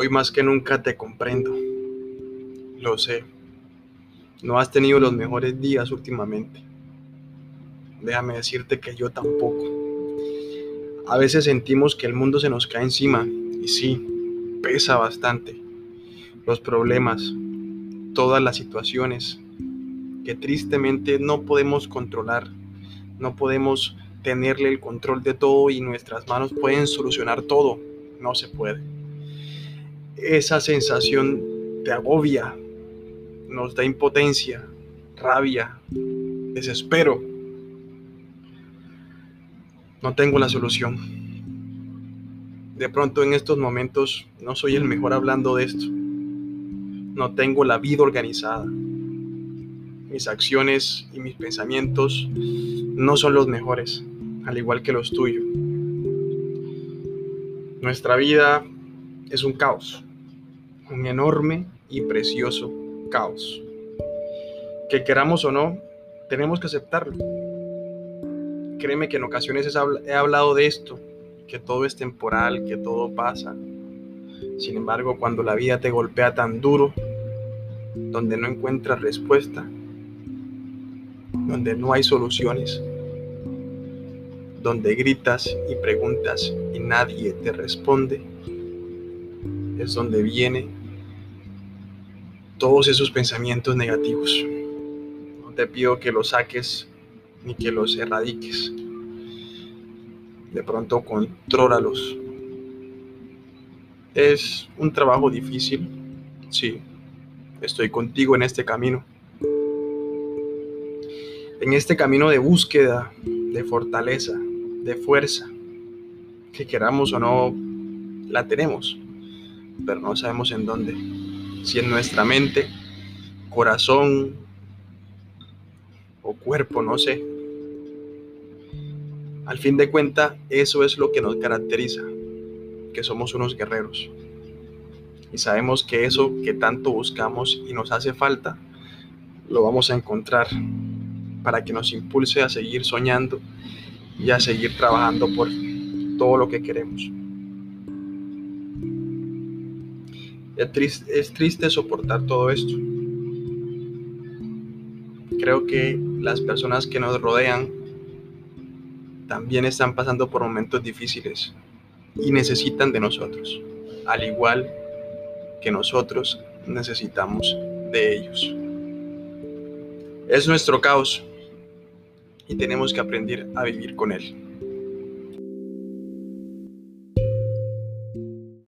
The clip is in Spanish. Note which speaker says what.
Speaker 1: Hoy más que nunca te comprendo. Lo sé. No has tenido los mejores días últimamente. Déjame decirte que yo tampoco. A veces sentimos que el mundo se nos cae encima y sí, pesa bastante. Los problemas, todas las situaciones que tristemente no podemos controlar. No podemos tenerle el control de todo y nuestras manos pueden solucionar todo. No se puede. Esa sensación te agobia, nos da impotencia, rabia, desespero. No tengo la solución. De pronto en estos momentos no soy el mejor hablando de esto. No tengo la vida organizada. Mis acciones y mis pensamientos no son los mejores, al igual que los tuyos. Nuestra vida es un caos, un enorme y precioso caos. Que queramos o no, tenemos que aceptarlo. Créeme que en ocasiones he hablado de esto, que todo es temporal, que todo pasa. Sin embargo, cuando la vida te golpea tan duro, donde no encuentras respuesta, donde no hay soluciones, donde gritas y preguntas y nadie te responde, es donde viene todos esos pensamientos negativos. Te pido que los saques ni que los erradiques. De pronto contrólalos. Es un trabajo difícil, sí. Estoy contigo en este camino. En este camino de búsqueda, de fortaleza, de fuerza, que queramos o no, la tenemos, pero no sabemos en dónde si en nuestra mente, corazón o cuerpo, no sé. Al fin de cuentas, eso es lo que nos caracteriza, que somos unos guerreros. Y sabemos que eso que tanto buscamos y nos hace falta, lo vamos a encontrar para que nos impulse a seguir soñando y a seguir trabajando por todo lo que queremos. Es triste, soportar todo esto. Creo que las personas que nos rodean también están pasando por momentos difíciles y necesitan de nosotros, al igual que nosotros necesitamos de ellos. Es nuestro caos y tenemos que aprender a vivir con él.